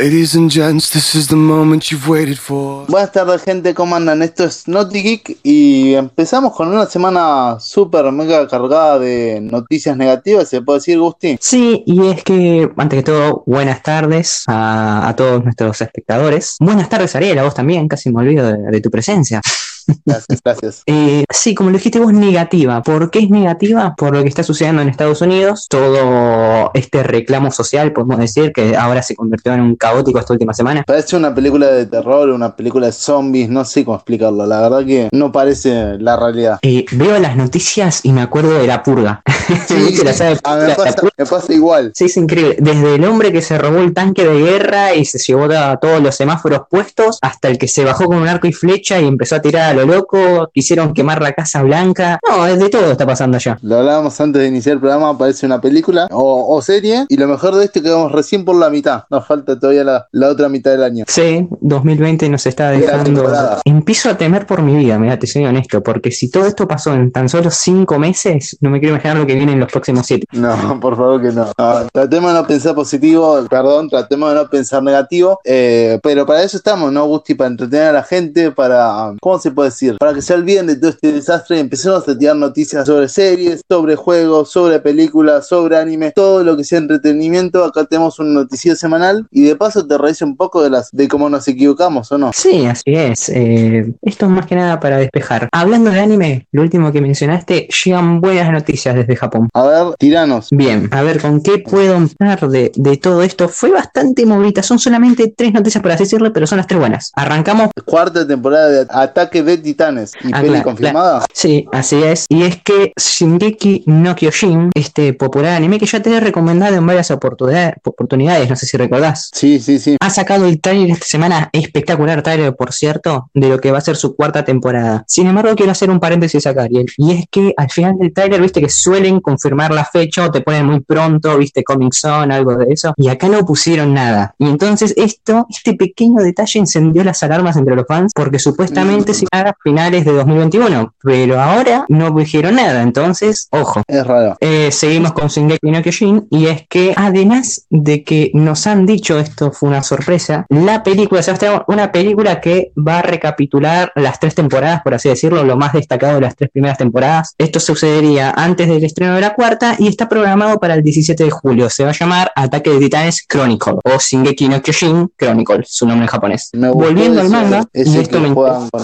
Ladies and gents, this is the moment you've waited for. Buenas tardes, gente, ¿cómo andan? Esto es Naughty Geek y empezamos con una semana súper mega cargada de noticias negativas, ¿se puede decir, Gusti? Sí, y es que, antes que todo, buenas tardes a, a todos nuestros espectadores. Buenas tardes, Ariel, a vos también, casi me olvido de, de tu presencia. Gracias, gracias. Eh, sí, como lo dijiste vos, negativa. ¿Por qué es negativa? Por lo que está sucediendo en Estados Unidos. Todo este reclamo social, podemos decir, que ahora se convirtió en un caótico esta última semana. Parece una película de terror, una película de zombies, no sé cómo explicarlo. La verdad que no parece la realidad. Eh, veo las noticias y me acuerdo de la purga. Sí, la sabe me la pasa, purga. me pasa igual. Sí, es increíble. Desde el hombre que se robó el tanque de guerra y se llevó a todos los semáforos puestos, hasta el que se bajó con un arco y flecha y empezó a tirar a lo loco, quisieron quemar la Casa Blanca. No, es de todo está pasando allá. Lo hablábamos antes de iniciar el programa, parece una película o, o serie. Y lo mejor de esto es que vamos recién por la mitad. Nos falta todavía la, la otra mitad del año. Sí, 2020 nos está dejando. Empiezo a temer por mi vida, mira, te soy honesto, porque si todo esto pasó en tan solo cinco meses, no me quiero imaginar lo que viene en los próximos siete. No, por favor que no. No, Tratemos de no pensar positivo, perdón, tratemos de no pensar negativo. eh, pero para eso estamos, ¿no, Gusti? Para entretener a la gente, para. ¿Cómo se puede decir? Para que se olviden de todo este desastre empecemos a tirar noticias sobre series, sobre juegos, sobre películas, sobre anime, todo lo que sea entretenimiento. Acá tenemos un noticiero semanal y de paso te reís un poco de las de cómo nos equivocamos, ¿o no? Sí, así es. eh, esto es más que nada para despejar. Hablando de anime, lo último que mencionaste, llegan buenas noticias desde Japón. A ver, tiranos. Bien, a ver con qué puedo empezar de, de todo esto. Fue bastante movidita, son solamente tres noticias por así decirlo, pero son las tres buenas. Arrancamos Cuarta temporada de Ataque de Titanes y Ah, peli claro, confirmada. Sí, así es. Y es que Shingeki no Kyojin, este popular anime que ya te he recomendado en varias oportunidades, oportunidades, no sé si recordás. Sí, sí, sí. Ha sacado el trailer esta semana, espectacular trailer, por cierto, de lo que va a ser su cuarta temporada. Sin embargo, quiero hacer un paréntesis acá, Ariel. Y es que al final del trailer, viste que suelen confirmar la fecha o te ponen muy pronto, viste, Comic Zone, algo de eso. Y acá no pusieron nada. Y entonces esto, este pequeño detalle encendió las alarmas entre los fans porque supuestamente se iba a finales de 2021. Pero ahora no dijeron nada. Entonces, ojo. Es raro. Eh, seguimos con Shingeki no Kyojin y es que además de que nos han dicho esto fue una sorpresa, la película, o sea, tenemos una película que va a recapitular las tres temporadas, por así decirlo, lo más destacado de las tres primeras temporadas. Esto sucedería antes del estreno de la cuarta y está programado para el 17 de julio. Se va a llamar Ataque de Titanes Chronicle o Shingeki no Kyojin Chronicle, su nombre en japonés. Volviendo al manga, y esto me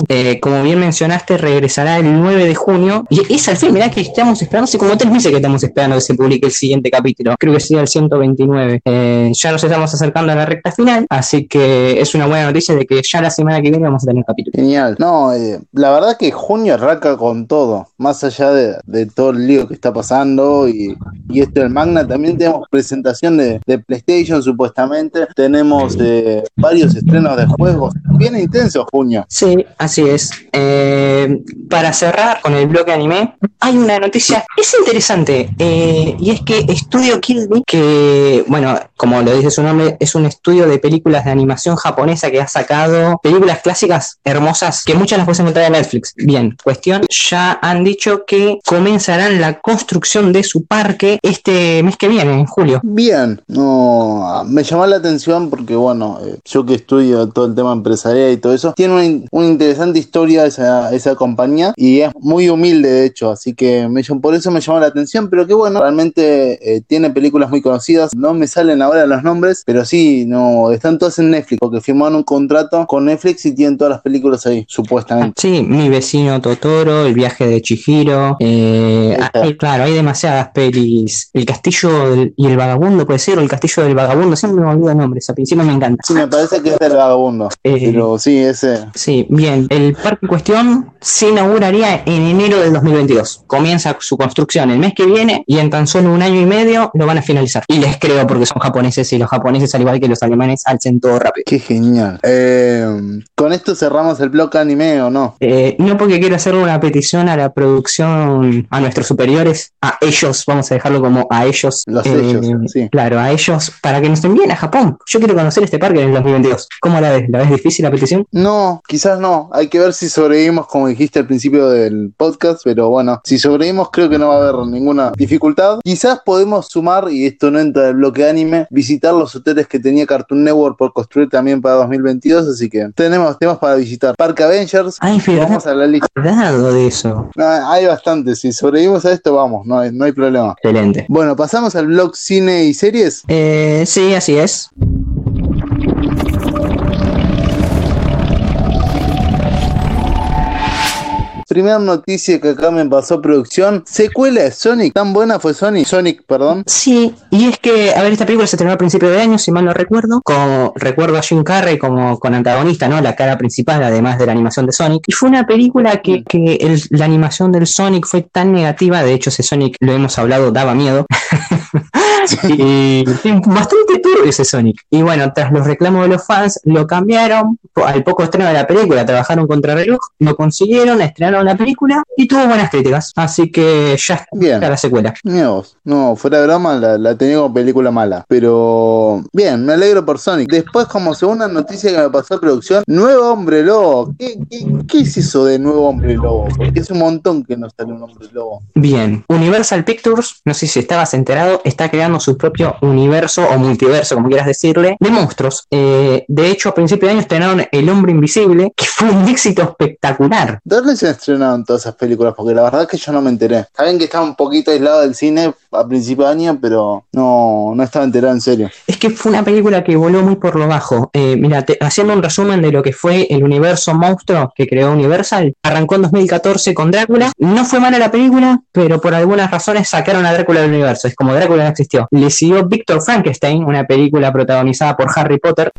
eh, como bien mencionaste, regresará el 9 de junio. Y es al fin, mirá que estamos esperando, hace como tres meses que estamos esperando que se publique el siguiente capítulo. Creo que sería el 129. Eh, ya nos estamos acercando a la recta final, así que es una buena noticia de que ya la semana que viene vamos a tener capítulo. Genial. No, eh, la verdad que junio arranca con todo. Más allá de, de todo el lío que está pasando y, y esto del Magna, también tenemos presentación de, de PlayStation supuestamente. Tenemos eh, varios estrenos de juegos. Bien intenso junio. Sí, así es. Eh, para cerrar con el bloque anime, hay una noticia, es interesante, eh, y es que Studio Ghibli, que, bueno, como lo dice su nombre, es un estudio de películas de animación japonesa que ha sacado películas clásicas hermosas que muchas las puedes encontrar en Netflix. Bien, cuestión, ya han dicho que comenzarán la construcción de su parque este mes que viene, en julio. Bien, no, me llamó la atención porque, bueno, eh, yo que estudio todo el tema empresarial y todo eso, tiene una interesante historia esa, esa compañía y es muy humilde, de hecho, así que me, por eso me llamó la atención, pero que bueno, realmente eh, tiene películas muy conocidas, no me salen ahora los nombres, pero sí, no, están todas en Netflix, porque firmaron un contrato con Netflix y tienen todas las películas ahí, supuestamente. Sí, mi vecino Totoro, el viaje de Chihiro. eh, hay- claro, hay demasiadas pelis. El castillo del- y el vagabundo, puede ser, o el castillo del vagabundo. Siempre me olvido el nombre, esa encima me encanta. Sí, me parece que es el vagabundo, Eh, pero sí, ese... Sí, bien. El parque en cuestión se inauguraría en enero del 2022. Comienza su construcción el mes que viene y en tan solo un año y medio lo van a finalizar. Y les creo porque son japoneses y los japoneses, al igual que los alemanes, hacen todo rápido. Qué genial. Eh, con esto cerramos el bloque anime o no. Eh, no porque quiero hacerle una petición a la producción, a nuestros superiores, a ellos, vamos a dejarlo como a ellos. Los eh, ellos, sí. Claro, a ellos, para que nos envíen a Japón. Yo quiero conocer este parque en el 2022. ¿Cómo la ves? ¿La ves difícil la petición? No, quizás no. Hay que ver si si sobrevivimos como dijiste al principio del podcast, pero bueno, si sobrevivimos creo que no va a haber ninguna dificultad. Quizás podemos sumar, y esto no entra del bloque anime, visitar los hoteles que tenía Cartoon Network por construir también para 2022, así que tenemos temas para visitar. Park Avengers, Ay, vamos a la lista. verdad de eso. Ah, hay bastante, si sobrevivimos a esto vamos, no hay, no hay problema. Excelente. Bueno, pasamos al blog cine y series. Eh, sí, así es. Primera noticia que acá me pasó producción, secuela de Sonic, tan buena fue Sonic, Sonic, perdón. Sí, y es que, a ver, esta película se estrenó a principio de año, si mal no recuerdo, con, recuerdo a Jim Carrey como con antagonista, ¿no? La cara principal, además de la animación de Sonic. Y fue una película que, que el- la animación del Sonic fue tan negativa, de hecho ese Sonic, lo hemos hablado, daba miedo. y bastante turbio ese Sonic. Y bueno, tras los reclamos de los fans, lo cambiaron. Al poco estreno de la película, trabajaron contra reloj, lo consiguieron, estrenaron la película y tuvo buenas críticas. Así que ya Bien. está la secuela. Vos. No, fuera de broma, la, la tenía como película mala. Pero bien, me alegro por Sonic. Después, como segunda noticia que me pasó producción, Nuevo Hombre Lobo. ¿Qué, qué, qué es eso de Nuevo Hombre Lobo? Porque es un montón que no sale un Hombre Lobo. Bien, Universal Pictures, no sé si estabas enterado, está creando su propio universo o multiverso, como quieras decirle, de monstruos. Eh, de hecho, a principio de año estrenaron El Hombre Invisible, que fue un éxito espectacular. ¿Dónde se estrenaron todas esas películas? Porque la verdad es que yo no me enteré. Saben que estaba un poquito aislado del cine a principio de año, pero no, no estaba enterado en serio. Es que fue una película que voló muy por lo bajo. Eh, mira, haciendo un resumen de lo que fue el universo monstruo que creó Universal, arrancó en 2014 con Drácula. No fue mala la película, pero por algunas razones sacaron a Drácula del universo. Es como Drácula no existió. Le siguió Victor Frankenstein, una película protagonizada por Harry Potter.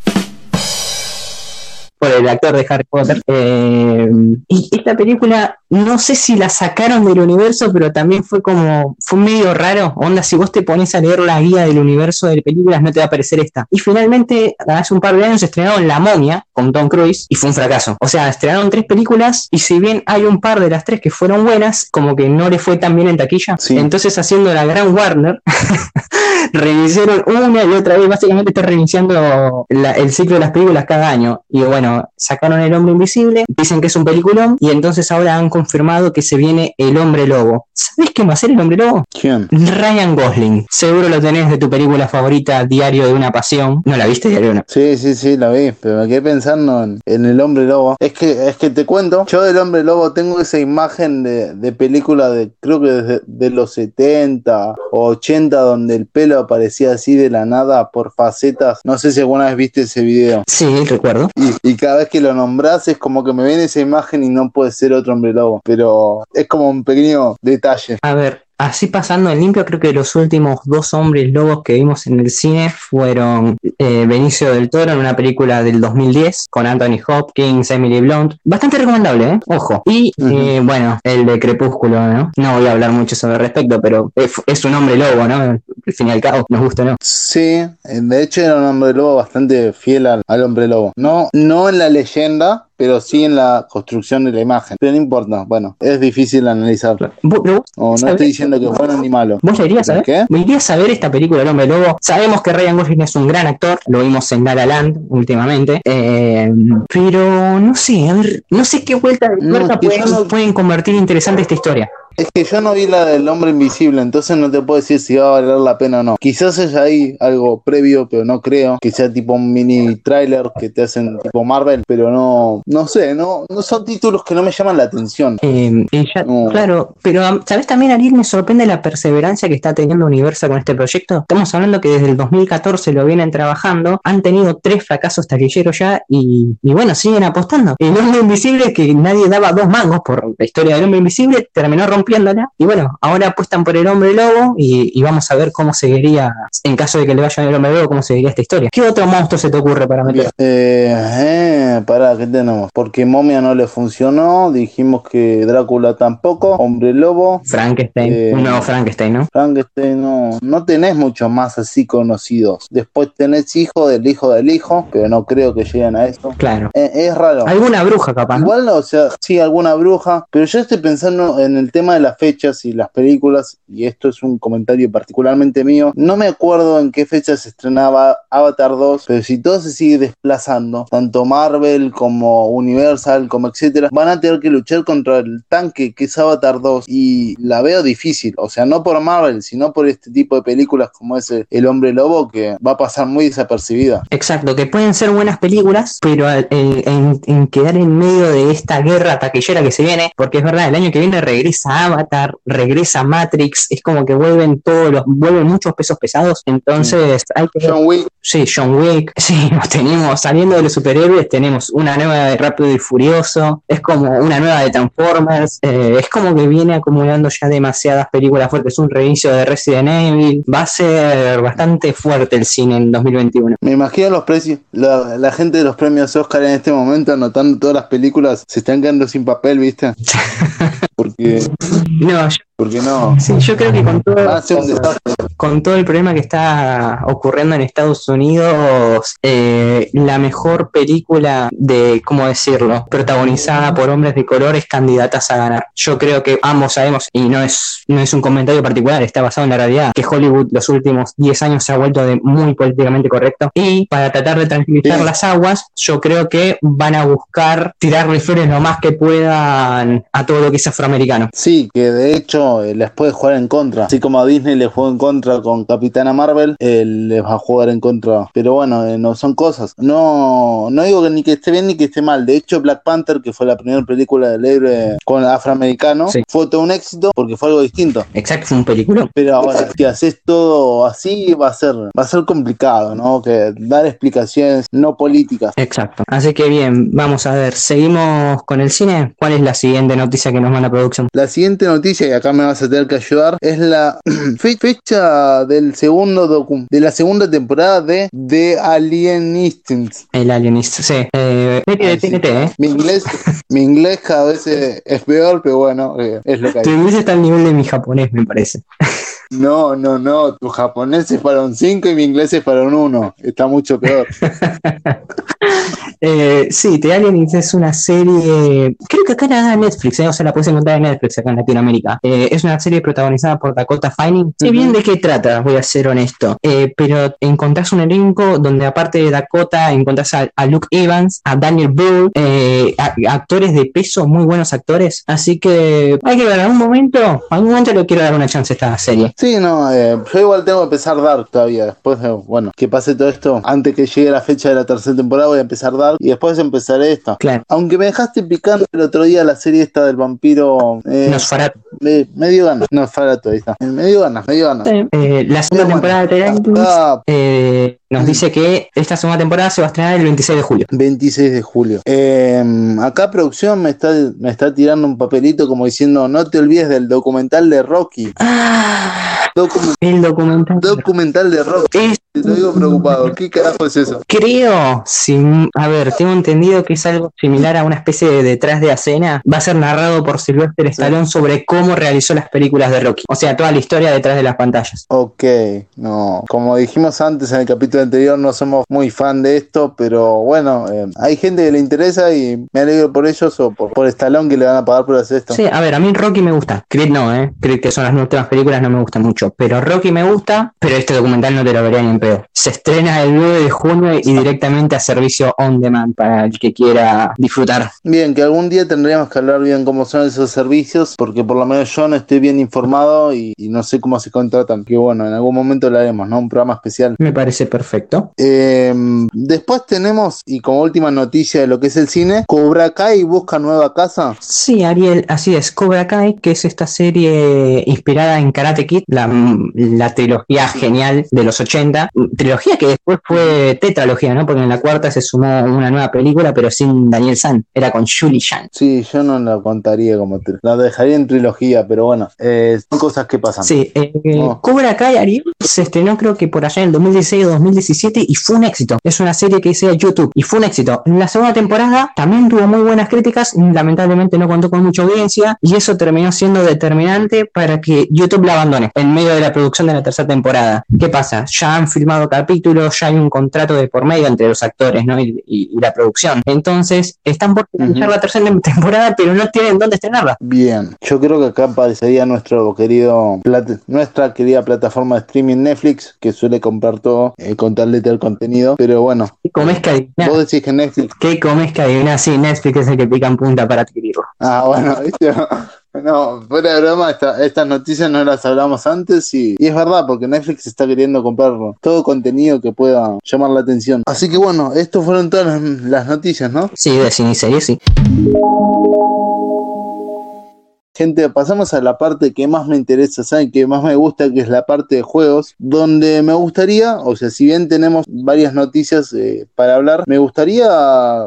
Por el actor de Harry Potter. Eh, y esta película, no sé si la sacaron del universo, pero también fue como, fue medio raro. Onda, si vos te pones a leer la guía del universo de películas, no te va a aparecer esta. Y finalmente, hace un par de años estrenaron La momia con Tom Cruise y fue un fracaso. O sea, estrenaron tres películas y si bien hay un par de las tres que fueron buenas, como que no le fue tan bien en taquilla. Sí. Entonces, haciendo la gran Warner, reiniciaron una y otra vez, básicamente está reiniciando la- el ciclo de las películas cada año. Y bueno, sacaron El Hombre Invisible, dicen que es un peliculón, y entonces ahora han confirmado que se viene El Hombre Lobo. ¿Sabés qué va a ser El Hombre Lobo? ¿Quién? Ryan Gosling. Seguro lo tenés de tu película favorita, Diario de una Pasión. ¿No la viste, Diario de una? Sí, sí, sí, la vi, pero me quedé pensando en, en el hombre lobo. Es que, es que te cuento, yo del hombre lobo tengo esa imagen de, de película de, creo que desde de los 70 o 80, donde el pelo aparecía así de la nada por facetas. No sé si alguna vez viste ese video. Sí, recuerdo. Y, y cada vez que lo nombras es como que me viene esa imagen y no puede ser otro hombre lobo. Pero es como un pequeño detalle. A ver, así pasando en limpio, creo que los últimos dos hombres lobos que vimos en el cine fueron eh, Benicio del Toro en una película del 2010 con Anthony Hopkins, Emily Blunt. Bastante recomendable, ¿eh? Ojo. Y eh, bueno, el de Crepúsculo, ¿no? No voy a hablar mucho sobre el respecto, pero es, es un hombre lobo, ¿no? Al fin y al cabo, nos gusta, ¿no? Sí, eh, de hecho era un hombre lobo bastante fiel al, al hombre lobo. No, no en la leyenda, pero sí en la construcción de la imagen. Pero no importa, bueno, es difícil analizarlo. ¿Vos, pero vos O no estoy diciendo que es bueno ni malo. ¿Vos la irías a ver? ¿Qué? ¿Me irías a ver esta película El Hombre Lobo? Sabemos que Ryan Gosling es un gran actor, lo vimos en La La Land últimamente, eh, pero no sé, a ver, no sé qué vuelta de pueden, no- pueden convertir interesante esta historia. Es que yo no vi la del hombre invisible, entonces no te puedo decir si va a valer la pena o no. Quizás haya ahí algo previo, pero no creo. Que sea tipo un mini trailer que te hacen tipo Marvel, pero no, no sé, no, no son títulos que no me llaman la atención. Eh, No. Claro, pero ¿sabes también, Ariel? Me sorprende la perseverancia que está teniendo Universal con este proyecto. Estamos hablando que desde el 2014 lo vienen trabajando, han tenido tres fracasos taquilleros ya y, y bueno, siguen apostando. El hombre invisible, que nadie daba dos mangos por la historia del hombre invisible, terminó rompiéndola y bueno, ahora apuestan por el hombre lobo y, y vamos a ver cómo seguiría, en caso de que le vayan el hombre lobo, cómo seguiría esta historia. ¿Qué otro monstruo se te ocurre para meter? Eh, eh, pará, ¿qué tenemos? Porque Momia no le funcionó, dijimos que Drácula tampoco, Hombre Lobo, Frankenstein, Eh, un nuevo Frankenstein, ¿no? Frankenstein, no, no tenés muchos más así conocidos. Después tenés hijo del hijo del hijo, pero no creo que lleguen a eso. Claro. Eh, es raro. Alguna bruja capaz. ¿no? Igual, o sea, sí, alguna bruja, pero yo estoy pensando en el tema de las fechas y las películas, y esto es un comentario particularmente mío, no me acuerdo en qué fecha se estrenaba Avatar 2, pero si todo se sigue desplazando, tanto Marvel como Universal, como etcétera, van a tener que luchar contra el tanque que es Avatar 2 y la veo difícil, o sea, no por Marvel, sino por este tipo de películas como ese El Hombre Lobo que va a pasar muy desapercibida. Exacto, que pueden ser buenas películas, pero en, en- en quedar en medio de esta guerra taquillera que se viene, porque es verdad, el año que viene regresa Avatar, regresa Matrix, es como que vuelven todos los, vuelven muchos pesos pesados, entonces hay que John Wick, Sí, John Wick. Sí, tenemos, saliendo de los superhéroes, tenemos una nueva de Rápido y Furioso. Es como una nueva de Transformers. eh, es como que viene acumulando ya demasiadas películas fuertes. Un reinicio de Resident Evil. Va a ser bastante fuerte el cine en 2021. me imagino los precios, la, la gente de los premios Oscar en este momento anotando todas las películas, se están quedando sin papel, ¿viste? Porque, No, yo, porque no, sí, yo creo que con todo, va a ser un desastre. con todo el problema que está ocurriendo en Estados Unidos, eh, la mejor película de, ¿cómo decirlo?, protagonizada por hombres de color es candidatas a ganar. Yo creo que ambos sabemos, y no es, no es un comentario particular, está basado en la realidad, que Hollywood los últimos 10 años se ha vuelto de muy políticamente correcto. Y para tratar de tranquilizar Sí. las aguas, yo creo que van a buscar tirarle flores lo más que puedan a todo lo que es afroamericano. Sí, que de hecho eh, les puede jugar en contra. Así como a Disney le jugó en contra con Capitana Marvel, les va a jugar en contra. Pero bueno, eh, no son cosas. No, no digo que ni que esté bien ni que esté mal. De hecho, Black Panther, que fue la primera película del héroe con afroamericano, Sí. fue todo un éxito porque fue algo distinto. Exacto, fue un película. Pero ahora, si haces todo así, va a ser, va a ser complicado, ¿no? Que dar explicaciones no políticas. Exacto. Así que bien, vamos a ver, seguimos con el cine. ¿Cuál es la siguiente noticia que nos manda producción? La siguiente noticia, y acá me vas a tener que ayudar, es la fe- fecha del segundo docu de la segunda temporada de The Alien Instincts. El Alienista, sí. Eh, de. TNT, ¿eh? Mi inglés, mi inglés cada vez es, peor, pero bueno, eh, es lo que Tu hay. inglés está al nivel de mi japonés, me parece. No, no, no, tu japonés es para un 5 y mi inglés es para un 1. Está mucho peor. Eh, sí, The Alienist es una serie, creo que acá la da Netflix, eh, o sea, la puedes encontrar en Netflix acá en Latinoamérica. Eh, es una serie protagonizada por Dakota Fanning. Sé bien de qué trata, voy a ser honesto, Eh, pero encontrás un elenco donde aparte de Dakota encontrás a, a Luke Evans, a Daniel Bull, a- actores de peso, muy buenos actores. Así que hay que ver, algún momento, algún momento le quiero dar una chance a esta serie. Sí, no, yo igual tengo que empezar Dark todavía. Después de, bueno, que pase todo esto, antes que llegue la fecha de la tercera temporada, voy a empezar Dark y después empezaré esta. Claro, Aunque me dejaste picando el otro día la serie esta del vampiro. Eh, Nosferatu. me, me dio ganas. No, Farato, ahí está. Me dio ganas, me dio ganas. Eh, la segunda temporada de The Alienist ah, eh, nos dice que esta segunda temporada se va a estrenar el 26 de julio. 26 de julio. Eh, acá producción me está, me está tirando un papelito como diciendo no te olvides del documental de Rocky. Ah, Docu- el documental. documental de Rocky. Es- Te digo preocupado. ¿Qué carajo es eso? creo, sin, a ver, tengo entendido que es algo similar a una especie de detrás de escena. Va a ser narrado por Sylvester Stallone sobre cómo realizó las películas de Rocky. O sea, toda la historia detrás de las pantallas. Ok, no. Como dijimos antes en el capítulo anterior, no somos muy fan de esto, pero bueno, eh, hay gente que le interesa y me alegro por ellos o por, por Stallone que le van a pagar por hacer esto. Sí, a ver, a mí Rocky me gusta. Creed no, ¿eh? Creed que son las últimas películas, no me gustan mucho. Pero Rocky me gusta, pero este documental no te lo vería ni en Se estrena el 9 de junio y directamente a servicio on demand para el que quiera disfrutar. Bien, que algún día tendríamos que hablar bien cómo son esos servicios, porque por lo menos yo no estoy bien informado y, y no sé cómo se contratan. Que bueno, en algún momento lo haremos, ¿no? Un programa especial. Me parece perfecto. Eh, después tenemos, y como última noticia de lo que es el cine, Cobra Kai busca nueva casa. Sí, Ariel, así es. Cobra Kai, que es esta serie inspirada en Karate Kid, la, la trilogía genial de los 80. Trilogía que después fue tetralogía, ¿no? Porque en la cuarta se sumó una nueva película, pero sin Daniel San. Era con Julie Chan. Sí, yo no la contaría como tri- la dejaría en trilogía, pero bueno, eh, son cosas que pasan. Sí, eh, Oh. Cobra Kai Ariel se estrenó creo que por allá en el 2016 o 2017 y fue un éxito. Es una serie que hice a YouTube y fue un éxito. La segunda temporada también tuvo muy buenas críticas, lamentablemente no contó con mucha audiencia y eso terminó siendo determinante para que YouTube la abandone en medio de la producción de la tercera temporada. ¿Qué pasa? Ya han filmado filmado capítulos, ya hay un contrato de por medio entre los actores ¿no? y, y- y la producción. Entonces, están por Ujú. la tercera temporada, pero no tienen dónde estrenarla. Bien, yo creo que acá aparecería nuestro querido nuestra querida plataforma de streaming Netflix, que suele comprar todo eh, con tal letra el contenido. Pero bueno, ¿Qué comes que adivinar? vos decís que Netflix. ¿Qué comes que adivinar? Sí, Netflix es el que pica en punta para adquirirlo. Ah, bueno, ¿viste? No, fuera de broma, esta- estas noticias no las hablamos antes y, es verdad, porque Netflix está queriendo comprar todo contenido que pueda llamar la atención. Así que bueno, estos fueron todas las, noticias, ¿no? Sí, de cine y sí. Gente, pasamos a la parte que más me interesa, ¿saben? Que más me gusta, que es la parte de juegos, donde me gustaría, o sea, si bien tenemos varias noticias eh, para hablar, me gustaría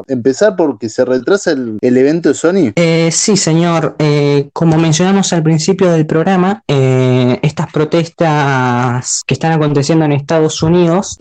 empezar porque se retrasa el, evento de Sony. Eh, sí, señor. Eh, como mencionamos al principio del programa, eh, estas protestas que están aconteciendo en Estados Unidos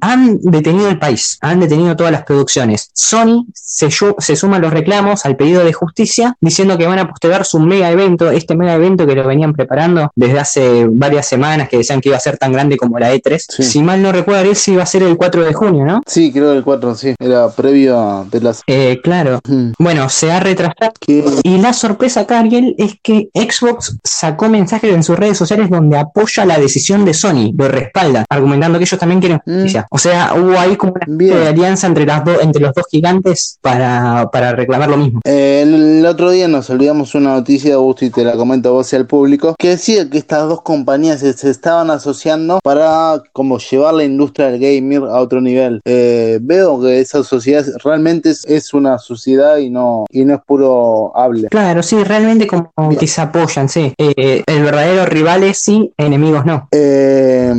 han detenido el país, han detenido todas las producciones. Sony se, se suma a los reclamos, al pedido de justicia, diciendo que van a postergar su mega evento, este mega evento que lo venían preparando desde hace varias semanas, que decían que iba a ser tan grande como la E3. Sí. Si mal no recuerdo, sí iba a ser el 4 de junio, ¿no? Sí, creo que el 4, sí, era previo a de las... Eh, claro. Hmm, Bueno, se ha retrasado. Y la sorpresa acá, Ariel, es que Xbox sacó mensajes en sus redes sociales donde apoya la decisión de Sony, lo respalda, argumentando que ellos también quieren Mm. justicia. O sea, hubo ahí como una Bien. alianza entre, las dos entre los dos gigantes para, para reclamar lo mismo. Eh, el otro día nos olvidamos una noticia, Augusto, y te la comento a vos y al público, que decía que estas dos compañías se, se estaban asociando para como llevar la industria del gaming a otro nivel. Eh, veo que esa sociedad realmente es, es una sociedad y no, y no es puro hable. Claro, sí, realmente como Bien. que se apoyan, sí. Eh, el verdadero rival es sí, enemigos no. Eh,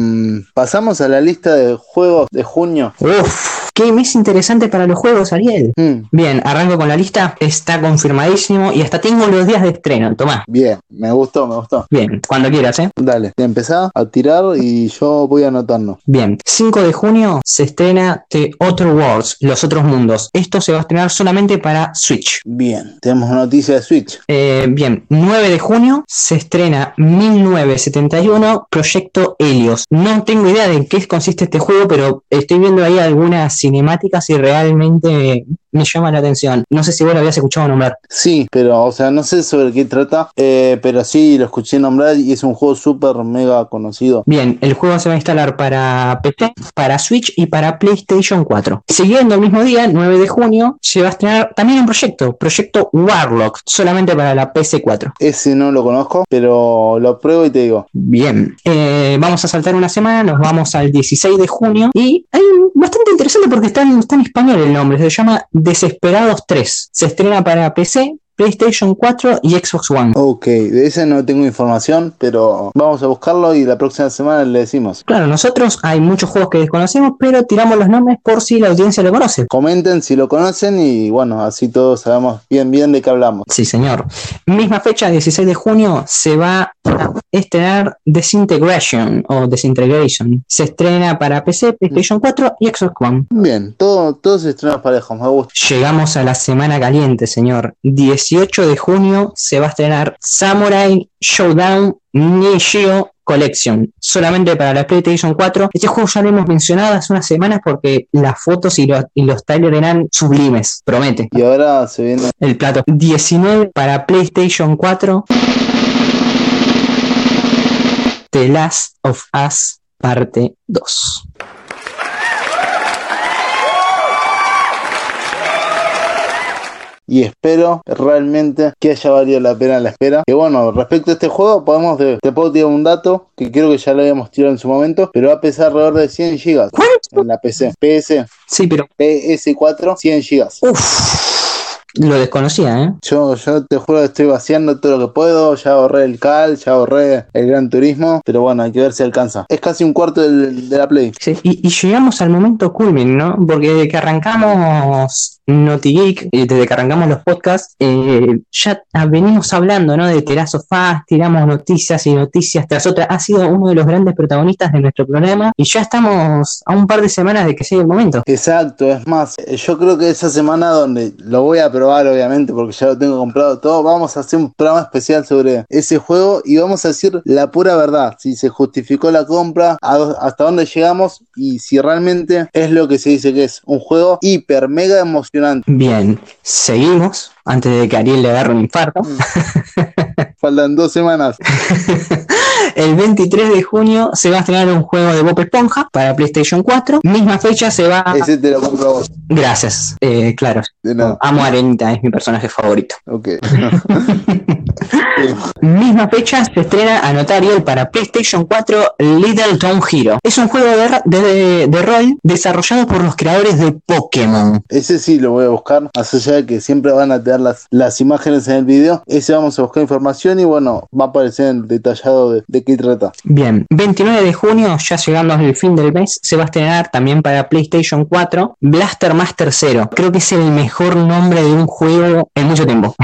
pasamos a la lista de juegos de junio. Uf, qué mes interesante para los juegos, Ariel. Hmm, Bien, arranco con la lista, está confirmadísimo y hasta tengo los días de estreno, tomá. bien, me gustó, me gustó. Bien, cuando quieras, ¿eh? Dale, te empezá a tirar y yo voy anotando. Bien, 5 de junio se estrena The Other Worlds, Los Otros Mundos. Esto se va a estrenar solamente para Switch. Bien, tenemos noticia de Switch. Eh, bien, 9 de junio se estrena 1971 Proyecto Helios. No tengo idea de en qué consiste este juego, pero estoy viendo ahí algunas cinemáticas y realmente me llama la atención. No sé si vos lo habías escuchado nombrar. Sí, pero, o sea, no sé sobre qué trata, eh, pero sí lo escuché nombrar y es un juego súper mega conocido. Bien, el juego se va a instalar para PC, para Switch y para PlayStation 4. Siguiendo el mismo día, 9 de junio, se va a estrenar también un proyecto, proyecto Warlock, solamente para la PC4. Ese no lo conozco, pero lo pruebo y te digo. Bien, eh, vamos a saltar una semana, nos vamos al 16 de junio y hay bastante interesante porque está en, está en español el nombre, se llama Desesperados 3. Se estrena para PC, PlayStation 4 y Xbox One. Ok, de ese no tengo información, pero vamos a buscarlo y la próxima semana le decimos. Claro, nosotros hay muchos juegos que desconocemos, pero tiramos los nombres por si la audiencia lo conoce. Comenten si lo conocen y bueno, así todos sabemos bien bien de qué hablamos. Sí, señor. Misma fecha, 16 de junio, se va a estrenar Disintegration o Disintegration. Se estrena para PC, PlayStation 4 y Xbox One. Bien, todo, todos estrenos parejos, me gusta. Llegamos a la semana caliente, señor. 18 de junio se va a estrenar Samurai Showdown Nishio Collection, solamente para la PlayStation 4. Este juego ya lo hemos mencionado hace unas semanas porque las fotos y los, y los trailers eran sublimes, promete. Y ahora se viene El plato 19 para PlayStation 4. The Last of Us parte 2. y espero realmente que haya valido la pena la espera. Que bueno, respecto a este juego, podemos de- te puedo tirar un dato que creo que ya lo habíamos tirado en su momento, pero va a pesar alrededor de 100 GB en la PC. PS, Sí, pero PS4, 100 GB. uff, lo desconocía, ¿eh? Yo, yo te juro que estoy vaciando todo lo que puedo. Ya ahorré el CAL, ya ahorré el Gran Turismo. Pero bueno, hay que ver si alcanza. Es casi un cuarto del- de la Play. Sí, y, y llegamos al momento culmin, ¿no? Porque desde que arrancamos Naughty Geek, desde que arrancamos los podcasts, eh, ya venimos hablando, ¿no? De Terazo Fast, tiramos noticias y noticias tras otras. Ha sido uno de los grandes protagonistas de nuestro programa y ya estamos a un par de semanas de que llegue el momento. Exacto, es más, eh, yo creo que esa semana donde lo voy a probar probar, obviamente, porque ya lo tengo comprado todo. Vamos a hacer un programa especial sobre ese juego y vamos a decir la pura verdad, si se justificó la compra, hasta dónde llegamos y si realmente es lo que se dice que es un juego hiper, mega emocionante. Bien, seguimos antes de que Ariel le agarre un infarto. Mm. Faltan dos semanas. El 23 de junio se va a estrenar un juego de Bob Esponja para PlayStation 4. Misma fecha se va. Ese te lo compro vos. Gracias, eh, claro. Amo a Arenita, es mi personaje favorito. Ok. Misma fecha se estrena a Notarial para PlayStation 4 Little Town Hero. Es un juego de, de, rol desarrollado por los creadores de Pokémon. Ese sí lo voy a buscar, más allá de que siempre van a tener las, las imágenes en el video. Ese vamos a buscar información y bueno, va a aparecer en detallado de, de qué trata. Bien, 29 de junio, ya llegando al fin del mes, se va a estrenar también para PlayStation 4 Blaster Master 0. Creo que es el mejor nombre de un juego en mucho tiempo.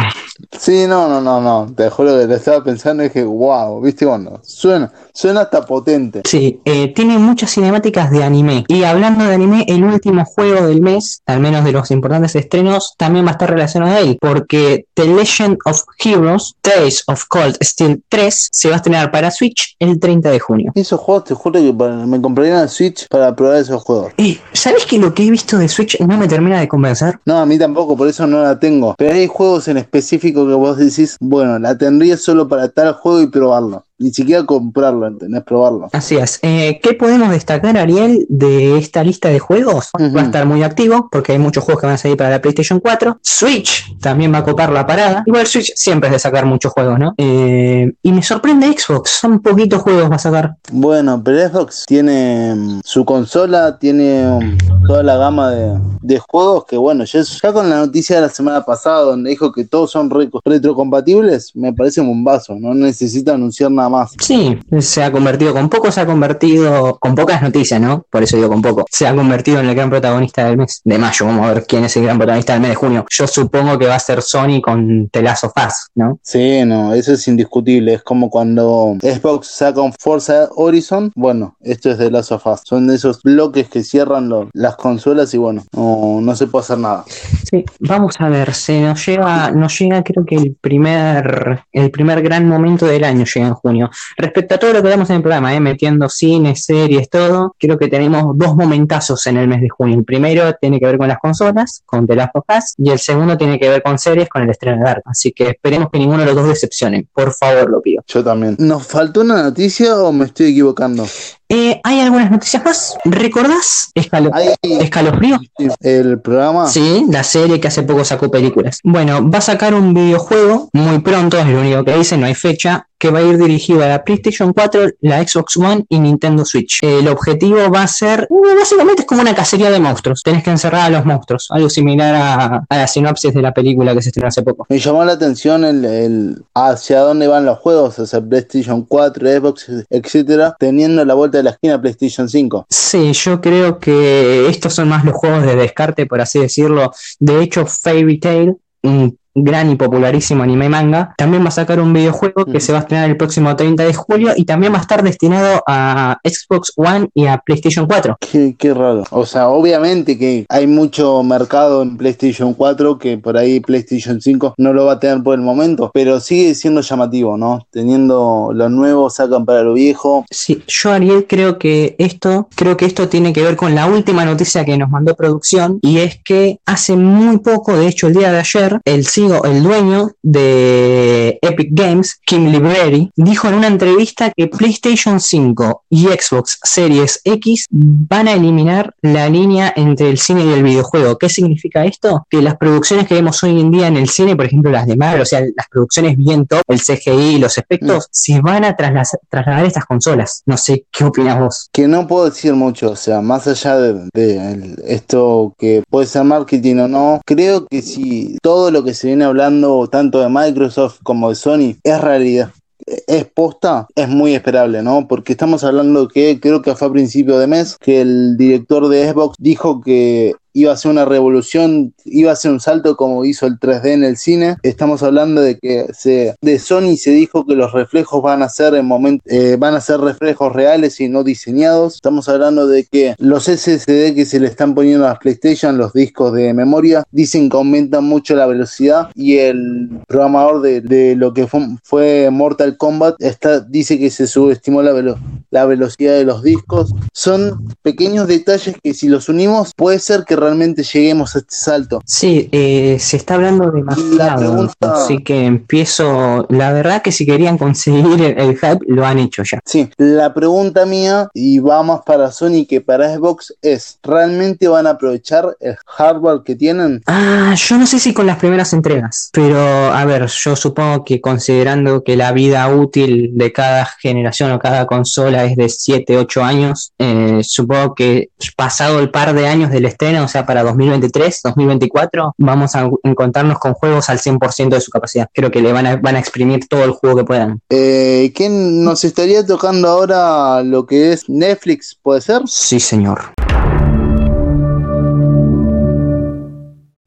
Sí, no, no, no, no. Te juro que te estaba pensando y dije, wow, viste cuando suena, suena hasta potente. Sí, eh, tiene muchas cinemáticas de anime. Y hablando de anime, el último juego del mes, al menos de los importantes estrenos, también va a estar relacionado a él, porque The Legend of Heroes, Days of Cold Steel 3, se va a estrenar para Switch el 30 de junio. Esos juegos, te juro que me compraría el Switch para probar esos juegos. Y, ¿sabes que lo que he visto de Switch no me termina de convencer? No, a mí tampoco, por eso no la tengo. Pero hay juegos en específico que vos decís, bueno, la tendría solo para tal juego y probarlo ni siquiera comprarlo, ¿entendés? Probarlo. Así es. Eh, ¿Qué podemos destacar, Ariel, de esta lista de juegos? Va a estar muy activo porque hay muchos juegos que van a salir para la PlayStation 4. Switch también va a copar la parada. Igual Switch siempre es de sacar muchos juegos, ¿no? Eh, y me sorprende Xbox. Son poquitos juegos va a sacar. Bueno, pero Xbox tiene mm, su consola, tiene mm, toda la gama de, juegos que, bueno, ya, ya, con la noticia de la semana pasada donde dijo que todos son retrocompatibles, me parece un vaso. No necesita anunciar nada más. Sí, se ha convertido, con poco se ha convertido, con pocas noticias, ¿no? Por eso digo con poco, se ha convertido en el gran protagonista del mes de mayo. Vamos a ver quién es el gran protagonista del mes de junio. Yo supongo que va a ser Sony con Telazo Fast, ¿no? Sí, no, eso es indiscutible. Es como cuando Xbox saca un Forza Horizon. Bueno, esto es de Last of Son de esos bloques que cierran las consolas y bueno, no, no se puede hacer nada. Sí, vamos a ver, se nos llega, nos llega creo que el primer, el primer gran momento del año llega en junio. Respecto a todo lo que vemos en el programa, ¿eh? metiendo cines, series, todo, creo que tenemos dos momentazos en el mes de junio. El primero tiene que ver con las consolas, con The Last of Us, y el segundo tiene que ver con series, con el estreno de Dark. Así que esperemos que ninguno de los dos decepcione. Por favor, lo pido. Yo también. ¿Nos faltó una noticia o me estoy equivocando? Eh, ¿Hay algunas noticias más? ¿Recordás Escalofrío? El programa. Sí, la serie que hace poco sacó películas. Bueno, va a sacar un videojuego muy pronto, es lo único que dice, no hay fecha, que va a ir dirigido a la PlayStation 4, la Xbox One y Nintendo Switch. El objetivo va a ser, básicamente es como una cacería de monstruos. Tenés que encerrar a los monstruos, algo similar a, la sinopsis de la película que se estrenó hace poco. Me llamó la atención el, hacia dónde van los juegos, hacia PlayStation 4, Xbox, etcétera, teniendo la vuelta de la esquina PlayStation 5. Sí, yo creo que estos son más los juegos de descarte, por así decirlo. De hecho, Fairy Tail, un gran y popularísimo anime manga, también va a sacar un videojuego que mm. se va a estrenar el próximo 30 de julio y también va a estar destinado a Xbox One y a PlayStation 4. Qué, raro. O sea, obviamente que hay mucho mercado en PlayStation 4 que por ahí PlayStation 5 no lo va a tener por el momento, pero sigue siendo llamativo, ¿no? Teniendo lo nuevo, sacan para lo viejo. Sí, yo Ariel creo que esto, creo que esto tiene que ver con la última noticia que nos mandó producción y es que hace muy poco, de hecho el día de ayer, el el dueño de Epic Games, Kim Library, dijo en una entrevista que PlayStation 5 y Xbox Series X van a eliminar la línea entre el cine y el videojuego. ¿Qué significa esto? Que las producciones que vemos hoy en día en el cine, por ejemplo las de Marvel, o sea, las producciones bien top, el CGI, los efectos, mm. se van a trasladar a estas consolas. No sé, ¿qué opinas vos? Que no puedo decir mucho, o sea, más allá de, esto que puede ser marketing o no, creo que si todo lo que se viene hablando tanto de Microsoft como de Sony es realidad es posta, es muy esperable, ¿no? Porque estamos hablando que creo que fue a principio de mes que el director de Xbox dijo que iba a ser una revolución, iba a ser un salto como hizo el 3D en el cine. Estamos hablando de que se, de Sony se dijo que los reflejos van a ser en momento, eh, van a ser reflejos reales y no diseñados. Estamos hablando de que los SSD que se le están poniendo a las PlayStation, los discos de memoria, dicen que aumentan mucho la velocidad y el programador de, de lo que fue, fue, Mortal Kombat está, dice que se subestimó la, velo, la velocidad de los discos. Son pequeños detalles que si los unimos puede ser que realmente lleguemos a este salto. Sí, eh, se está hablando demasiado, pregunta... así que empiezo, la verdad que si querían conseguir el, el, hype lo han hecho ya. Sí, la pregunta mía y va más para Sony que para Xbox es, ¿realmente van a aprovechar el hardware que tienen? Ah, yo no sé si con las primeras entregas, pero a ver, yo supongo que considerando que la vida útil de cada generación o cada consola es de 7, 8 años, eh, supongo que pasado el par de años del estreno, sea, para 2023, 2024, vamos a encontrarnos con juegos al 100% de su capacidad. Creo que le van a, van a exprimir todo el juego que puedan. Eh, ¿Quién nos estaría tocando ahora lo que es Netflix? ¿Puede ser? Sí, señor.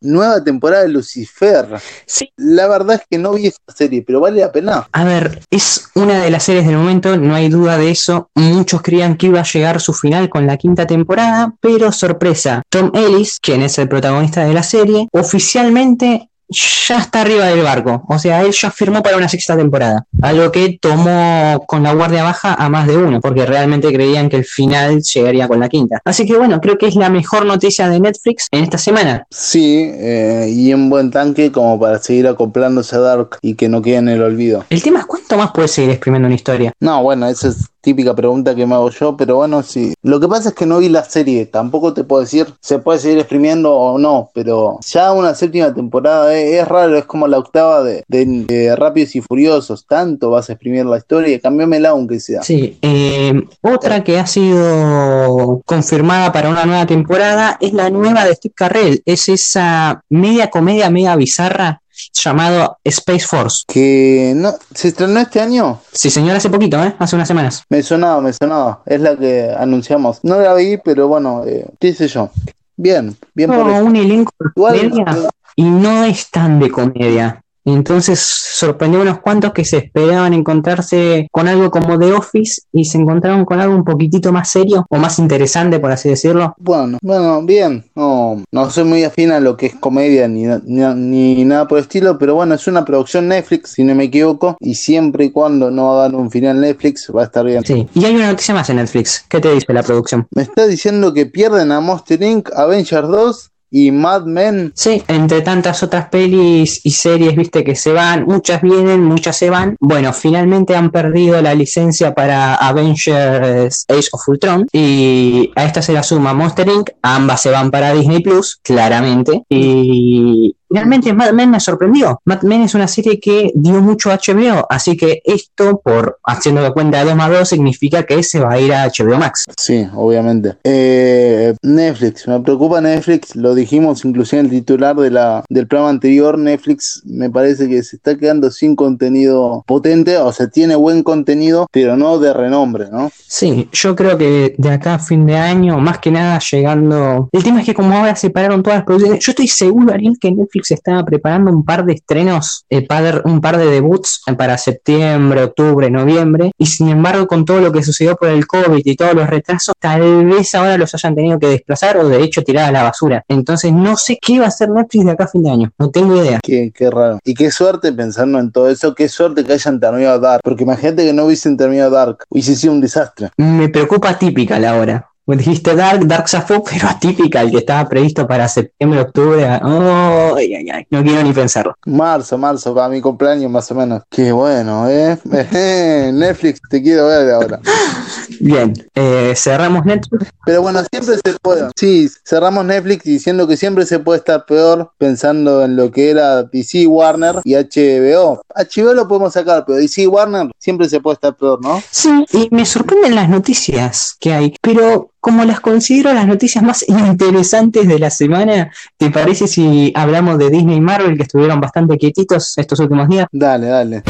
Nueva temporada de Lucifer. Sí. La verdad es que no vi esta serie, pero vale la pena. A ver, es una de las series del momento, no hay duda de eso. Muchos creían que iba a llegar su final con la quinta temporada, pero sorpresa, Tom Ellis, quien es el protagonista de la serie, oficialmente ya está arriba del barco. O sea, él ya firmó para una sexta temporada. Algo que tomó con la guardia baja a más de uno, porque realmente creían que el final llegaría con la quinta. Así que bueno, creo que es la mejor noticia de Netflix en esta semana. Sí, eh, y un buen tanque como para seguir acoplándose a Dark y que no quede en el olvido. El tema es cuánto más puede seguir exprimiendo una historia. No, bueno, esa es típica pregunta que me hago yo, pero bueno, sí. Lo que pasa es que no vi la serie, tampoco te puedo decir se puede seguir exprimiendo o no, pero ya una séptima temporada es, es raro, es como la octava de, de, Rápidos y Furiosos, tanto vas a exprimir la historia, cambiámela aunque sea. Sí, eh, otra que ha sido confirmada para una nueva temporada es la nueva de Steve Carrell, es esa media comedia, media bizarra llamado Space Force. Que no, ¿Se estrenó este año? Sí, señor, hace poquito, ¿eh? Hace unas semanas. Me sonaba, me sonaba. Es la que anunciamos. No la vi, pero bueno, eh, qué sé yo. Bien, bien no, por eso. un elenco de comedia y no es tan de comedia. Entonces sorprendió a unos cuantos que se esperaban encontrarse con algo como The Office y se encontraron con algo un poquitito más serio o más interesante, por así decirlo. Bueno, bueno, bien. No, no soy muy afín a lo que es comedia ni, ni, ni, nada por el estilo, pero bueno, es una producción Netflix, si no me equivoco, y siempre y cuando no hagan un final Netflix va a estar bien. Sí, y hay una noticia más en Netflix. ¿Qué te dice la producción? Me está diciendo que pierden a Monster Inc., Avengers 2 y Mad Men. Sí, entre tantas otras pelis y series, viste, que se van, muchas vienen, muchas se van. Bueno, finalmente han perdido la licencia para Avengers Age of Ultron y a esta se la suma Monster Inc. Ambas se van para Disney Plus, claramente. Y Finalmente Mad Men me sorprendió. Mad Men es una serie que dio mucho a HBO, así que esto, por haciendo de cuenta de 2 más 2, significa que se va a ir a HBO Max. Sí, obviamente. Eh, Netflix, me preocupa Netflix, lo dijimos inclusive en el titular de la, del programa anterior, Netflix me parece que se está quedando sin contenido potente, o sea, tiene buen contenido, pero no de renombre, ¿no? Sí, yo creo que de acá a fin de año, más que nada llegando... El tema es que como ahora separaron todas las producciones, yo estoy seguro, Ariel, que Netflix se estaba preparando un par de estrenos, eh, un par de debuts para septiembre, octubre, noviembre, y sin embargo con todo lo que sucedió por el COVID y todos los retrasos, tal vez ahora los hayan tenido que desplazar o de hecho tirar a la basura. Entonces no sé qué va a hacer Netflix de acá a fin de año, no tengo idea. Qué, qué raro. Y qué suerte pensando en todo eso, qué suerte que hayan terminado Dark, porque imagínate que no hubiesen terminado Dark, hubiese sido un desastre. Me preocupa típica la hora. Dijiste Dark, Dark Safo, pero atípica, el que estaba previsto para septiembre, octubre. Oh, ay, ay, ay, no quiero ni pensarlo. Marzo, marzo, para mi cumpleaños más o menos. Qué bueno, ¿eh? Netflix, te quiero ver ahora. Bien, eh, cerramos Netflix. Pero bueno, siempre se puede. Sí, cerramos Netflix diciendo que siempre se puede estar peor pensando en lo que era DC Warner y HBO. HBO lo podemos sacar, pero DC Warner siempre se puede estar peor, ¿no? Sí, y me sorprenden las noticias que hay, pero como las considero las noticias más interesantes de la semana, ¿te parece si hablamos de Disney y Marvel que estuvieron bastante quietitos estos últimos días? Dale, dale.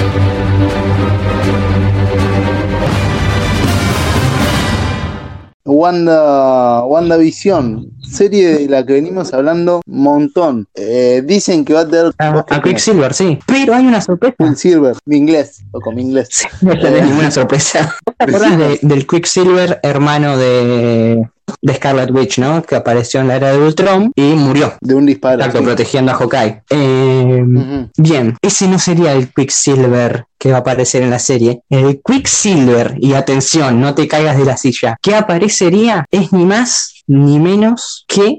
Wanda, WandaVision, serie de la que venimos hablando un montón. Eh, dicen que va a tener A, a Quicksilver, sí. Pero hay una sorpresa. Quicksilver, mi inglés, o con mi inglés. Sí, no tenés ninguna sorpresa. ¿Te acuerdas de- del Quicksilver, hermano de, de Scarlet Witch, ¿no? Que apareció en la era de Ultron y murió. De un disparo. Exacto, sí. protegiendo a Hawkeye. Eh, Ujú. Bien, ese no sería el Quicksilver que va a aparecer en la serie. El Quicksilver, y atención, no te caigas de la silla, que aparecería es ni más ni menos que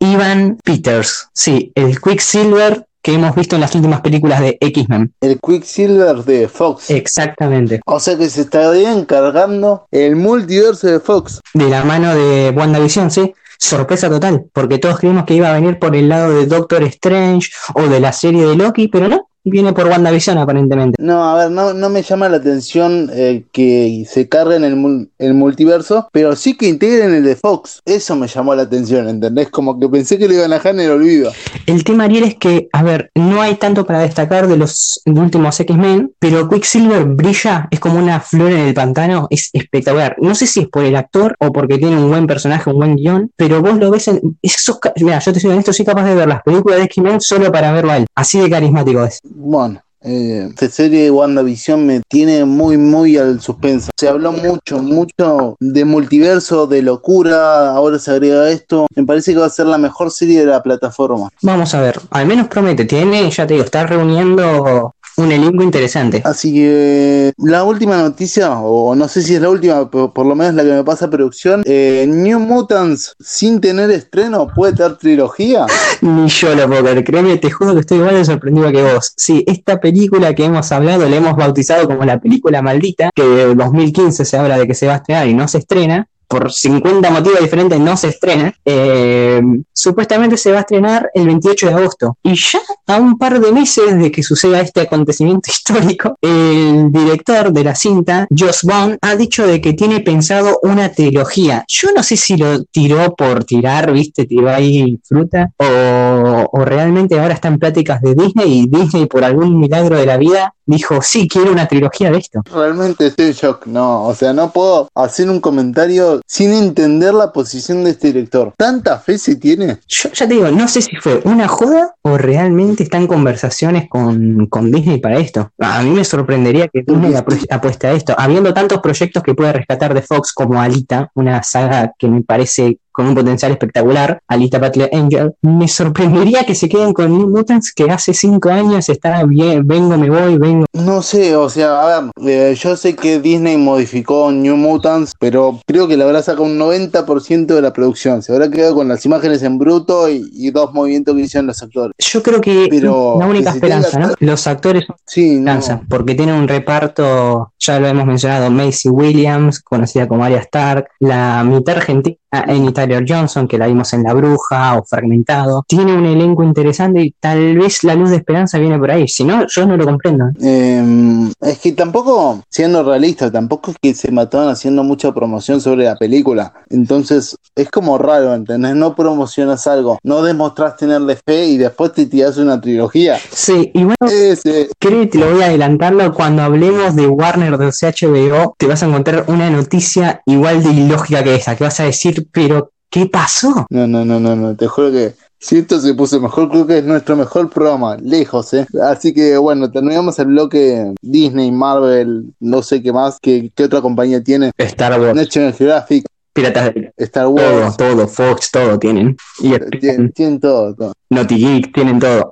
Ivan Peters. Sí, el Quicksilver que hemos visto en las últimas películas de X-Men. El Quicksilver de Fox. Exactamente. O sea que se estaría encargando el multiverso de Fox. De la mano de WandaVision, sí. Sorpresa total, porque todos creímos que iba a venir por el lado de Doctor Strange o de la serie de Loki, pero no, viene por WandaVision aparentemente. No, a ver, no, no me llama la atención eh, que se carguen el, el multiverso, pero sí que integren el de Fox. Eso me llamó la atención, ¿entendés? Como que pensé que lo iban a dejar en el olvido. El tema, Ariel, es que, a ver, no hay tanto para destacar de los últimos X-Men, pero Quicksilver brilla, es como una flor en el pantano, es espectacular. No sé si es por el actor o porque tiene un buen personaje, un buen guion, pero vos lo ves en. Esos, mira, yo te soy honesto, soy capaz de ver las películas de X-Men solo para verlo a él. Así de carismático es. Bueno, eh, esta serie de WandaVision me tiene muy, muy al suspenso. Se habló mucho, mucho de multiverso, de locura, ahora se agrega esto. Me parece que va a ser la mejor serie de la plataforma. Vamos a ver, al menos promete, tiene, ya te digo, está reuniendo un elenco interesante. Así que la última noticia, o no sé si es la última, pero por lo menos la que me pasa a producción, eh, New Mutants sin tener estreno puede tener trilogía. Ni yo lo puedo creer, créeme, te juro que estoy igual de sorprendido que vos. Sí, esta película que hemos hablado, la hemos bautizado como la película maldita, que de 2015 se habla de que se va a estrenar y no se estrena, por 50 motivos diferentes no se estrena. Eh, supuestamente se va a estrenar el 28 de agosto. Y ya a un par de meses de que suceda este acontecimiento histórico, el director de la cinta, Joss Bond, ha dicho de que tiene pensado una trilogía. Yo no sé si lo tiró por tirar, viste, tiró ahí fruta, o, o realmente ahora está en pláticas de Disney y Disney por algún milagro de la vida dijo, sí, quiero una trilogía de esto. Realmente estoy en shock, no, o sea, no puedo hacer un comentario sin entender la posición de este director. ¿Tanta fe se tiene? Yo ya te digo, no sé si fue una joda o realmente están conversaciones con, con Disney para esto. A mí me sorprendería que Disney apro- apueste a esto. Habiendo tantos proyectos que puede rescatar de Fox como Alita, una saga que me parece con un potencial espectacular, Alita Battle Angel, me sorprendería que se queden con New Mutants que hace cinco años estaba bien, vengo, me voy, vengo. No sé, o sea, a ver, eh, yo sé que Disney modificó New Mutants, pero creo que le habrá sacado un 90% de la producción. Se habrá quedado con las imágenes en bruto y, y dos movimientos que hicieron los actores. Yo creo que Pero la única que se tenga esperanza, ¿no? Los actores Sí, no. porque tiene un reparto, ya lo hemos mencionado, Macy Williams, conocida como Arya Stark, la mitad argentina, Amy Tyler Johnson, que la vimos en La Bruja o Fragmentado, tiene un elenco interesante y tal vez la luz de esperanza viene por ahí, si no, yo no lo comprendo. Eh, es que tampoco, siendo realista, tampoco es que se mataban haciendo mucha promoción sobre la película. Entonces, es como raro, ¿entendés? No promocionas algo, no demostrás tenerle fe y después te tiras una trilogía. Sí, y bueno, Ese, creo que te lo voy adelantando, cuando hablemos de Warner de HBO, te vas a encontrar una noticia igual de ilógica que esa, que vas a decir, pero ¿qué pasó? No, no, no, no, no, te juro que si esto se puso mejor, creo que es nuestro mejor programa, lejos, ¿eh? Así que bueno, terminamos el bloque Disney, Marvel, no sé qué más, qué, qué otra compañía tiene, Star Wars, National Geographic, Piratas del Star Todo, Wars, todo, Fox, todo tienen. Y tienen, tienen todo, todo. Naughty Geek, tienen todo.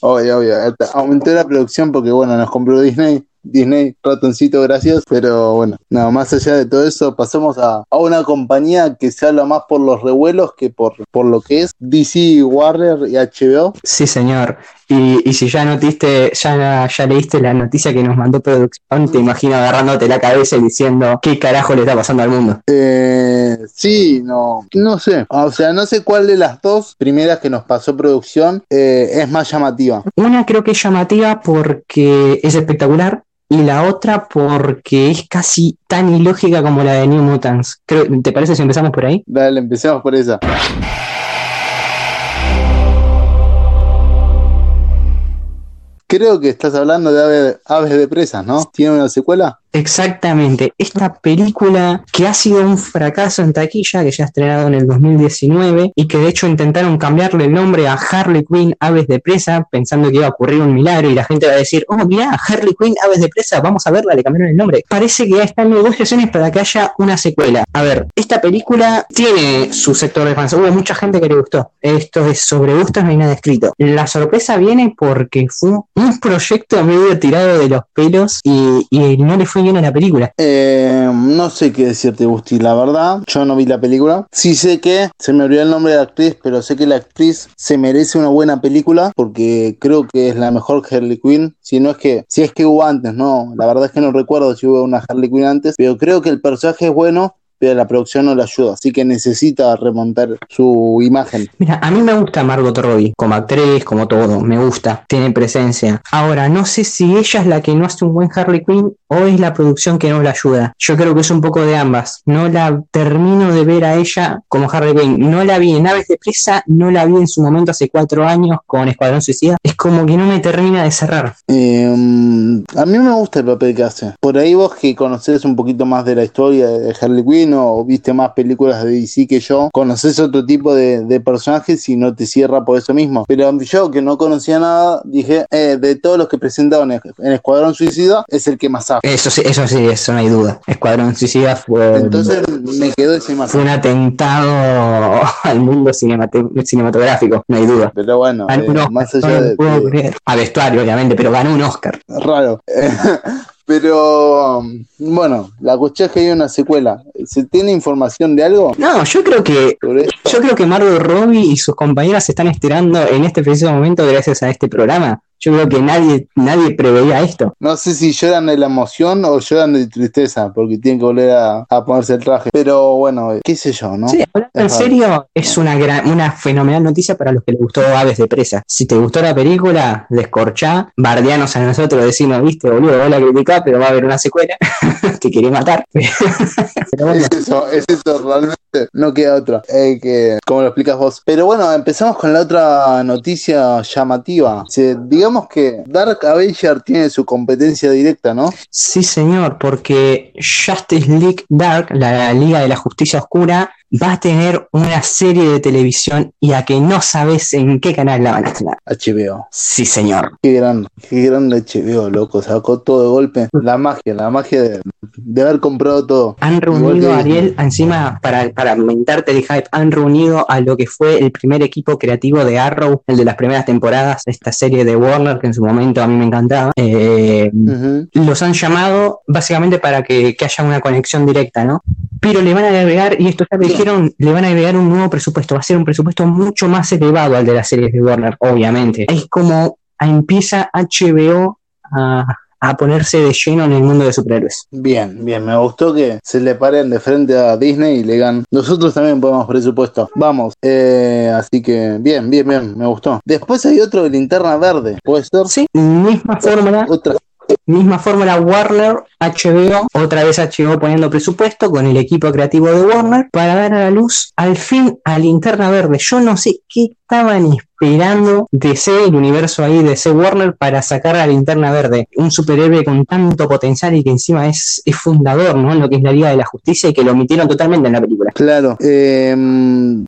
Obvio, obvio, hasta aumentó la producción porque bueno, nos compró Disney. Disney, ratoncito, gracias. Pero bueno, nada más allá de todo eso, pasamos a, a una compañía que se habla más por los revuelos que por, por lo que es DC, Warner y HBO. Sí, señor. Y, y si ya notiste, ya, ya leíste la noticia que nos mandó producción, te imagino agarrándote la cabeza y diciendo qué carajo le está pasando al mundo. Eh, sí, no, no sé. O sea, no sé cuál de las dos primeras que nos pasó producción eh, es más llamativa. Una creo que es llamativa porque es espectacular. Y la otra porque es casi tan ilógica como la de New Mutants. Creo, ¿Te parece si empezamos por ahí? Dale, empecemos por esa. creo que estás hablando de ave- Aves de Presas, ¿no? ¿Tiene una secuela? Exactamente, esta película que ha sido un fracaso en taquilla, que ya ha estrenado en el 2019 y que de hecho intentaron cambiarle el nombre a Harley Quinn Aves de Presa pensando que iba a ocurrir un milagro y la gente va a decir, oh mirá, Harley Quinn Aves de Presa, vamos a verla, le cambiaron el nombre. Parece que ya están negociaciones para que haya una secuela. A ver, esta película tiene su sector de fans, hubo mucha gente que le gustó. Esto es sobre gustos, no hay nada escrito. La sorpresa viene porque fue un proyecto medio tirado de los pelos y, y no le fue bien a la película. Eh, no sé qué decirte, Gusti, la verdad. Yo no vi la película. Sí sé que se me olvidó el nombre de la actriz, pero sé que la actriz se merece una buena película porque creo que es la mejor Harley Quinn. Si no es que, si es que hubo antes, no. La verdad es que no recuerdo si hubo una Harley Quinn antes, pero creo que el personaje es bueno. Pero la producción no le ayuda, así que necesita remontar su imagen. Mira, a mí me gusta Margot Robbie, como actriz, como todo, me gusta, tiene presencia. Ahora, no sé si ella es la que no hace un buen Harley Quinn o es la producción que no la ayuda. Yo creo que es un poco de ambas. No la termino de ver a ella como Harley Quinn. No la vi en Aves de Presa, no la vi en su momento hace cuatro años con Escuadrón Suicida. Es como que no me termina de cerrar. Eh, a mí me gusta el papel que hace. Por ahí vos que conocés un poquito más de la historia de Harley Quinn o viste más películas de DC que yo, conocés otro tipo de, de personajes y no te cierra por eso mismo. Pero yo que no conocía nada, dije, eh, de todos los que presentaron en, en Escuadrón Suicida, es el que más sabe. Eso sí, eso sí, eso no hay duda. Escuadrón Suicida fue, Entonces me quedó esa fue imagen. un atentado al mundo cinematográfico, no hay duda. Pero bueno, eh, más allá de, de- creer. A vestuario, obviamente, pero ganó un Oscar. raro. Pero um, bueno, la cuestión es que hay una secuela. ¿Se tiene información de algo No, yo creo que yo creo que Margot Robbie y sus compañeras se están estirando en este preciso momento gracias a este programa. Yo creo que nadie nadie preveía esto. No sé si lloran de la emoción o lloran de tristeza, porque tienen que volver a, a ponerse el traje. Pero bueno, eh, qué sé yo, ¿no? Sí, hablando en serio, es una gran, una fenomenal noticia para los que les gustó Aves de Presa. Si te gustó la película, descorchá, bardeanos a nosotros, decimos, viste, boludo, vos la criticás, pero va a haber una secuela, te querés matar. pero bueno, Es eso, es eso, realmente no queda otra. Eh, que, como lo explicas vos. Pero bueno, empezamos con la otra noticia llamativa. Digamos que Dark Avenger tiene su competencia directa, ¿no? Sí, señor, porque Justice League Dark, la Liga de la Justicia Oscura, va a tener una serie de televisión y a que no sabes en qué canal la van a estrenar. HBO. Sí, señor. Qué gran, qué gran HBO, loco. Sacó todo de golpe. La magia, la magia de, de haber comprado todo. Han reunido a. Ariel, encima, para, para aumentarte el hype, han reunido a lo que fue el primer equipo creativo de Arrow, el de las primeras temporadas, esta serie de Warner, que en su momento a mí me encantaba. Eh, los han llamado básicamente para que, que haya una conexión directa, ¿no? Pero le van a agregar, y esto ya lo dijeron, le van a agregar un nuevo presupuesto. Va a ser un presupuesto mucho más elevado al de las series de Warner, obviamente. Es como empieza HBO a, a ponerse de lleno en el mundo de superhéroes. Bien, bien, me gustó que se le paren de frente a Disney y le digan, nosotros también podemos presupuesto, vamos, eh, así que bien, bien, bien, me gustó. Después hay otro de linterna verde, ¿puede ser? Sí, misma fórmula, Otra, misma fórmula Warner, HBO, otra vez HBO poniendo presupuesto con el equipo creativo de Warner para dar a la luz al fin a Linterna Verde. Yo no sé qué estaban esperando DC, el universo ahí de DC Warner, para sacar a Linterna Verde. Un superhéroe con tanto potencial y que encima es, es fundador, ¿no? En lo que es la Liga de la Justicia y que lo omitieron totalmente en la película. claro. Eh,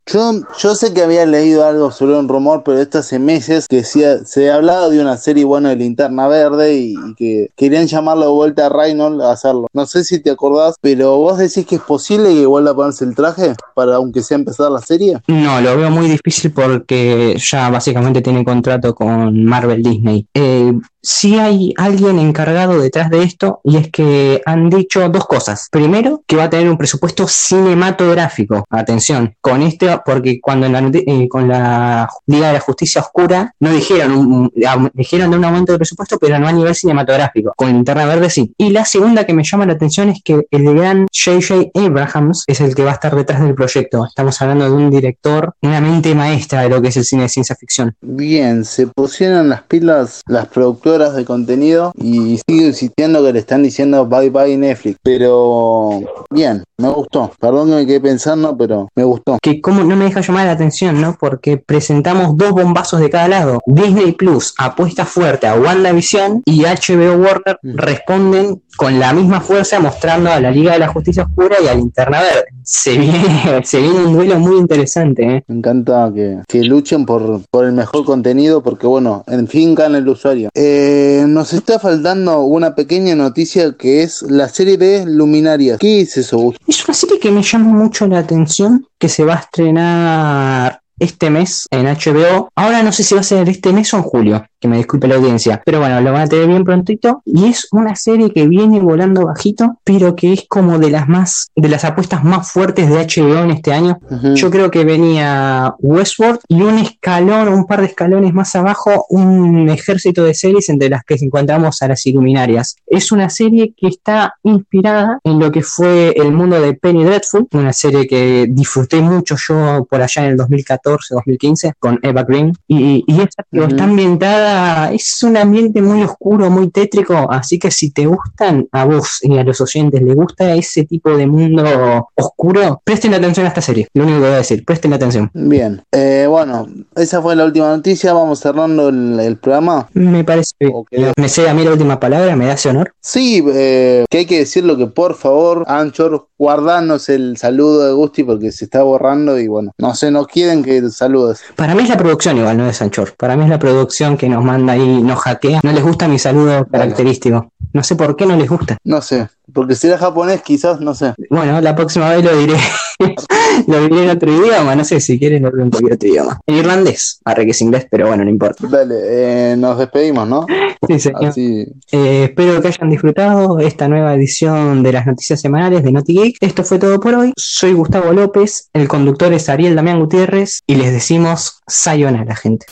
yo, yo sé que había leído algo sobre un rumor, pero esto hace meses que se, se hablaba de una serie buena de linterna verde y, y que querían llamarlo de vuelta a Reynolds a hacerlo. No sé si te acordás, pero vos decís que es posible que vuelva a ponerse el traje para aunque sea empezar la serie. No, lo veo muy difícil porque ya básicamente tiene contrato con Marvel Disney. Eh, sí hay alguien encargado detrás de esto y es que han dicho dos cosas. Primero, que va a tener un presupuesto cinematográfico. Atención, con este, porque cuando en la, eh, con la Liga de la Justicia Oscura no dijeron, un- am- dijeron de un aumento de presupuesto, pero no a nivel cinematográfico. Con Linterna Verde sí. Y la segunda que me llama la atención es que el gran J.J. Abrahams es el que va a estar detrás del proyecto. Estamos hablando de un director, una mente maestra de lo que es el cine de ciencia ficción. Bien, se pusieron las pilas las productoras de contenido y sigo insistiendo que le están diciendo bye bye Netflix. Pero bien, me gustó. Perdón que me quedé pensando, pero me gustó. Que como no me deja llamar la atención, ¿no? Porque presentamos dos bombazos de cada lado. Disney Plus apuesta fuerte a WandaVision y HBO Warner Mm. responden con la misma fuerza mostrando a la Liga de la Justicia Oscura y a Linterna Verde. Se viene, se viene un duelo muy interesante, ¿eh? Me encanta que, que luchen por, por el mejor contenido porque, bueno, en fin gana el usuario. Eh, nos está faltando una pequeña noticia que es la serie de Luminarias. ¿Qué es eso? Es una serie que me llama mucho la atención, que se va a estrenar este mes en HBO. Ahora no sé si va a ser este mes o en julio, que me disculpe la audiencia, pero bueno, lo van a tener bien prontito. Y es una serie que viene volando bajito, pero que es como de las más, de las apuestas más fuertes de HBO en este año. Ujú. Yo creo que venía Westworld y un escalón, un par de escalones más abajo, un ejército de series entre las que encontramos a las Iluminarias. Es una serie que está inspirada en lo que fue el mundo de Penny Dreadful, una serie que disfruté mucho yo por allá en el 2014-2015 con Eva Green. Y, y esta que Ujú. está ambientada, es un ambiente muy oscuro, muy tétrico, así que si te gustan a vos y a los oyentes, les gusta ese tipo de mundo oscuro, presten atención a esta serie. Lo único que voy a decir, presten atención. Bien, eh, bueno, esa fue la última noticia. Vamos cerrando el, el programa. Me parece bien. Ok. Me sé a mí la última palabra, me da ese honor. Sí, eh, que hay que decirlo que por favor, Anchor, guardanos el saludo de Gusti porque se está borrando y bueno, no sé, no quieren que saludes. Para mí es la producción igual, no es Sanchor. Para mí es la producción que nos manda ahí, nos hackea. No les gusta mi saludo característico. No sé por qué no les gusta. No sé, porque si era japonés quizás, no sé. Bueno, la próxima vez lo diré. lo diré en otro idioma, no sé si quieren lo en cualquier otro idioma. En irlandés, arre que es inglés, pero bueno, no importa. Dale, eh, nos despedimos, ¿no? Sí, señor. Así. Eh, espero que hayan disfrutado esta nueva edición de las noticias semanales de Naughty Geek. Esto fue todo por hoy. Soy Gustavo López, el conductor es Ariel Damián Gutiérrez y les decimos sayonara, gente.